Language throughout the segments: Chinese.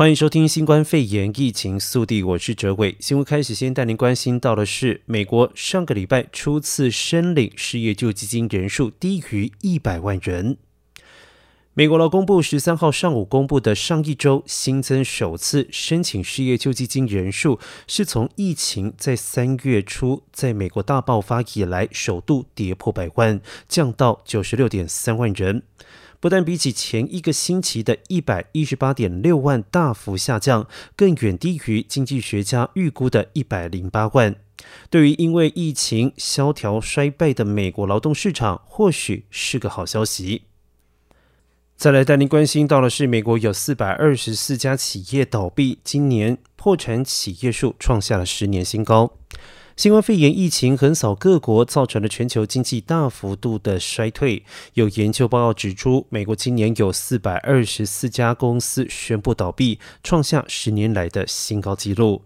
欢迎收听新冠肺炎疫情速递，我是哲伟。新闻开始先带您关心到的是，美国上个礼拜初次申领失业救济金人数低于一百万人。美国劳工部十三号上午公布的上一周新增首次申请失业救济金人数，是从疫情在三月初在美国大爆发以来首度跌破百万，降到九十六点三万人。不但比起前一个星期的一百一十八点六万大幅下降，更远低于经济学家预估的一百零八万。对于因为疫情萧条衰败的美国劳动市场，或许是个好消息。再来带您关心到的是，美国有四百二十四家企业倒闭，今年破产企业数创下了十年新高。新冠肺炎疫情横扫各国，造成了全球经济大幅度的衰退。有研究报告指出，美国今年有四百二十四家公司宣布倒闭，创下十年来的新高纪录。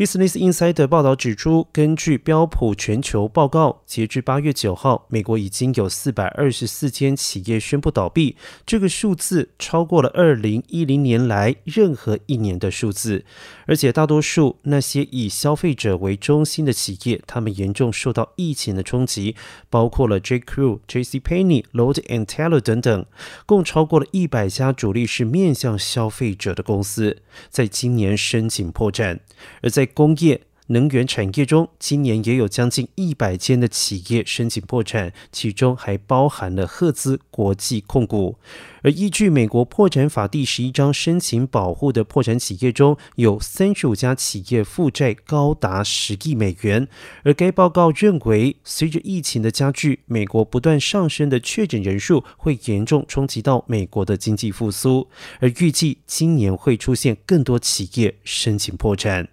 Business Insider 报道指出，根据标普全球报告，截至八月九号，美国已经有四百二十四间企业宣布倒闭，这个数字超过了二零一零年来任何一年的数字。而且，大多数那些以消费者为中心的企业，他们严重受到疫情的冲击，包括了 J. Crew、J.C. Penney、l o a d and Taylor 等等，共超过了一百家主力是面向消费者的公司，在今年申请破产，而在工业、能源产业中，今年也有将近一百间的企业申请破产，其中还包含了赫兹国际控股。而依据美国破产法第十一章申请保护的破产企业中，有三十五家企业负债高达十亿美元。而该报告认为，随着疫情的加剧，美国不断上升的确诊人数会严重冲击到美国的经济复苏，而预计今年会出现更多企业申请破产。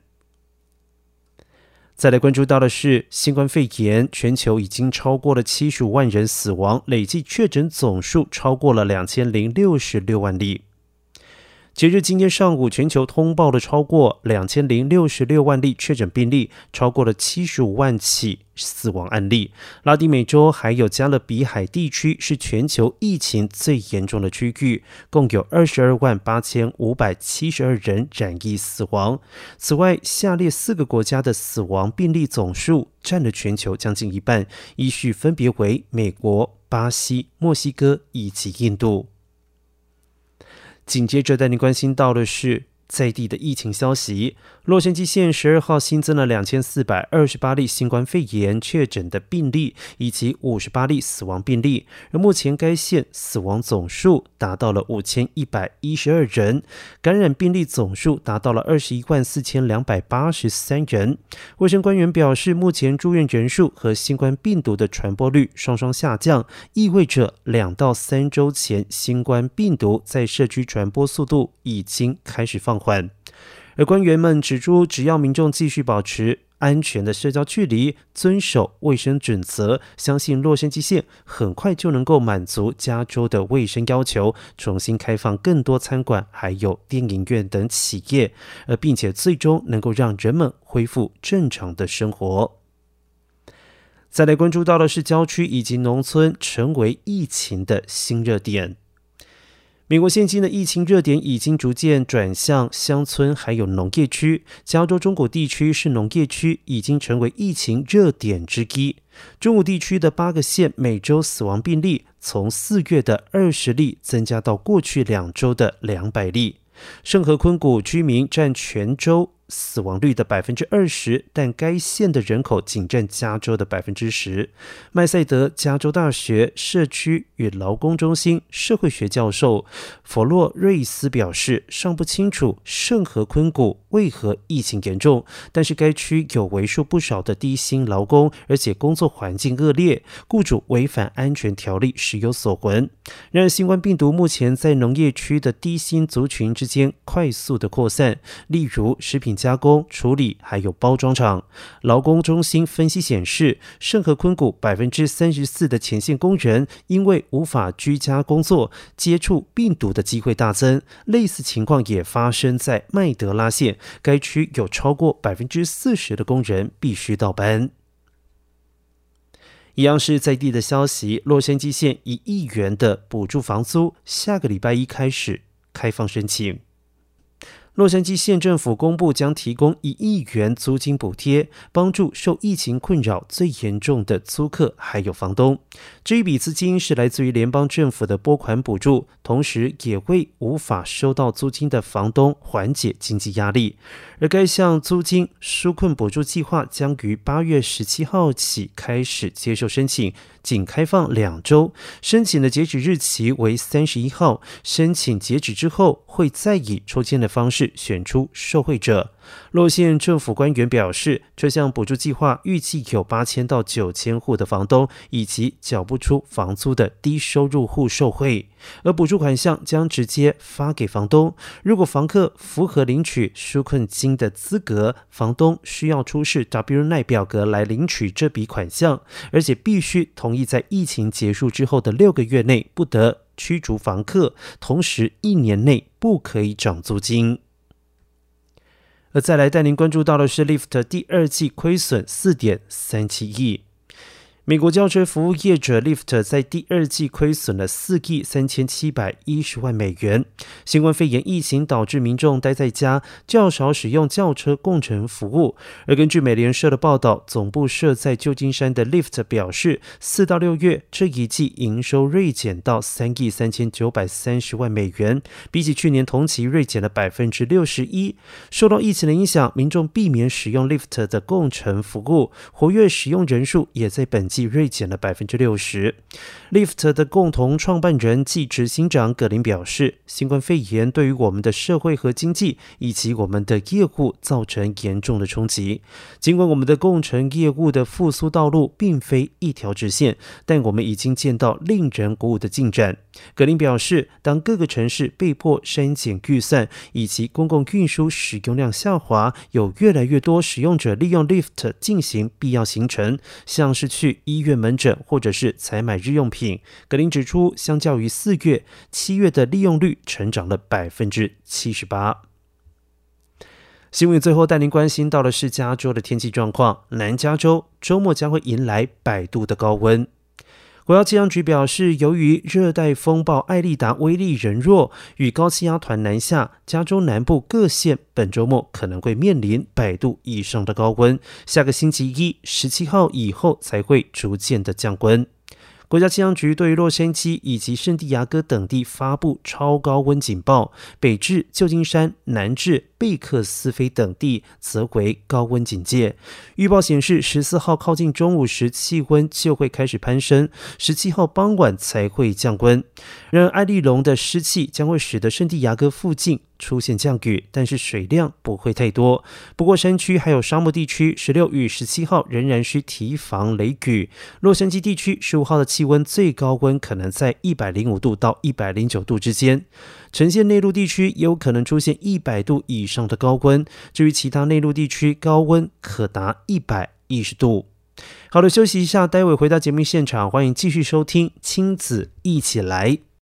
再来关注到的是，新冠肺炎全球已经超过了七十五万人死亡，累计确诊总数超过了两千零六十六万例。截至今天上午，全球通报了超过两千零六十六万例确诊病例，超过了七十五万起死亡案例。拉丁美洲还有加勒比海地区是全球疫情最严重的区域，共有二十二万八千五百七十二人染疫死亡。此外，下列四个国家的死亡病例总数占了全球将近一半，依序分别为美国、巴西、墨西哥以及印度。紧接着带你关心到的是在地的疫情消息。洛杉矶县十二号新增了两千四百二十八例新冠肺炎确诊的病例，以及五十八例死亡病例。而目前该县死亡总数达到了五千一百一十二人，感染病例总数达到了二十一万四千两百八十三人。卫生官员表示，目前住院人数和新冠病毒的传播率双双下降，意味着两到三周前新冠病毒在社区传播速度已经开始放缓。而官员们指出，只要民众继续保持安全的社交距离，遵守卫生准则，相信洛杉矶县很快就能够满足加州的卫生要求，重新开放更多餐馆、还有电影院等企业，而并且最终能够让人们恢复正常的生活。再来关注到的是，郊区以及农村成为疫情的新热点。美国现今的疫情热点已经逐渐转向乡村，还有农业区。加州中部地区是农业区，已经成为疫情热点之一。中部地区的八个县每周死亡病例从四月的二十例增加到过去两周的两百例。圣何昆谷居民占全州死亡率的百分之二十，但该县的人口仅占加州的百分之十。麦赛德加州大学社区与劳工中心社会学教授弗洛瑞斯表示，尚不清楚圣河昆谷为何疫情严重，但是该区有为数不少的低薪劳工，而且工作环境恶劣，雇主违反安全条例时有所闻。然而，新冠病毒目前在农业区的低薪族群之间快速的扩散，例如食品。加工、处理还有包装厂，劳工中心分析显示，圣和昆谷百分之三十四的前线工人因为无法居家工作，接触病毒的机会大增。类似情况也发生在麦德拉县，该区有超过百分之四十的工人必须倒班。一样是在地的消息，洛杉矶县一亿元的补助房租，下个礼拜一开始开放申请。洛杉矶县政府公布将提供一亿元租金补贴，帮助受疫情困扰最严重的租客还有房东。这一笔资金是来自于联邦政府的拨款补助，同时也为无法收到租金的房东缓解经济压力。而该项租金纾困补助计划将于八月十七号起开始接受申请，仅开放两周，申请的截止日期为三十一号。申请截止之后，会再以抽签的方式选出受惠者。洛县政府官员表示，这项补助计划预计有八千到九千户的房东以及缴不出房租的低收入户受惠，而补助款项将直接发给房东。如果房客符合领取纾困金的资格，房东需要出示 W-9 表格来领取这笔款项，而且必须同意在疫情结束之后的六个月内不得驱逐房客，同时一年内不可以涨租金。再来带您关注到的是，Lyft 第二季亏损四点三七亿。美国轿车服务业者 Lyft 在第二季亏损了四亿三千七百一十万美元。新冠肺炎疫情导致民众待在家，较少使用轿车共乘服务。而根据美联社的报道，总部设在旧金山的 Lyft 表示，四到六月这一季营收锐减到三亿三千九百三十万美元，比起去年同期锐减了百分之六十一。受到疫情的影响，民众避免使用 Lyft 的共乘服务，活跃使用人数也在本季。锐减了百分之六十。Lyft 的共同创办人暨执行长葛林表示，新冠肺炎对于我们的社会和经济以及我们的业务造成严重的冲击。尽管我们的共乘业务的复苏道路并非一条直线，但我们已经见到令人鼓舞的进展。葛林表示，当各个城市被迫删减预算，以及公共运输使用量下滑，有越来越多使用者利用 Lyft 进行必要行程，像是去医院门诊或者是采买日用品。格林指出，相较于四月、七月的利用率成长了百分之七十八。新闻最后带您关心到的是加州的天气状况，南加州周末将会迎来百度的高温。国家气象局表示，由于热带风暴艾丽达威力仍弱，与高气压团南下，加州南部各县本周末可能会面临百度以上的高温。下个星期一，十七号以后才会逐渐的降温。国家气象局对于洛杉矶以及圣地亚哥等地发布超高温警报，北至旧金山，南至贝克斯菲等地则为高温警戒。预报显示，十四号靠近中午时气温就会开始攀升，十七号傍晚才会降温。然而，艾利龙的湿气将会使得圣地亚哥附近出现降雨，但是水量不会太多。不过，山区还有沙漠地区，十六与十七号仍然需提防雷雨。洛杉矶地区十五号的气温最高温可能在一百零五度到一百零九度之间。呈现内陆地区也有可能出现一百度以上的高温。至于其他内陆地区，高温可达一百一十度。好的，休息一下，待会回到节目现场，欢迎继续收听亲子一起来。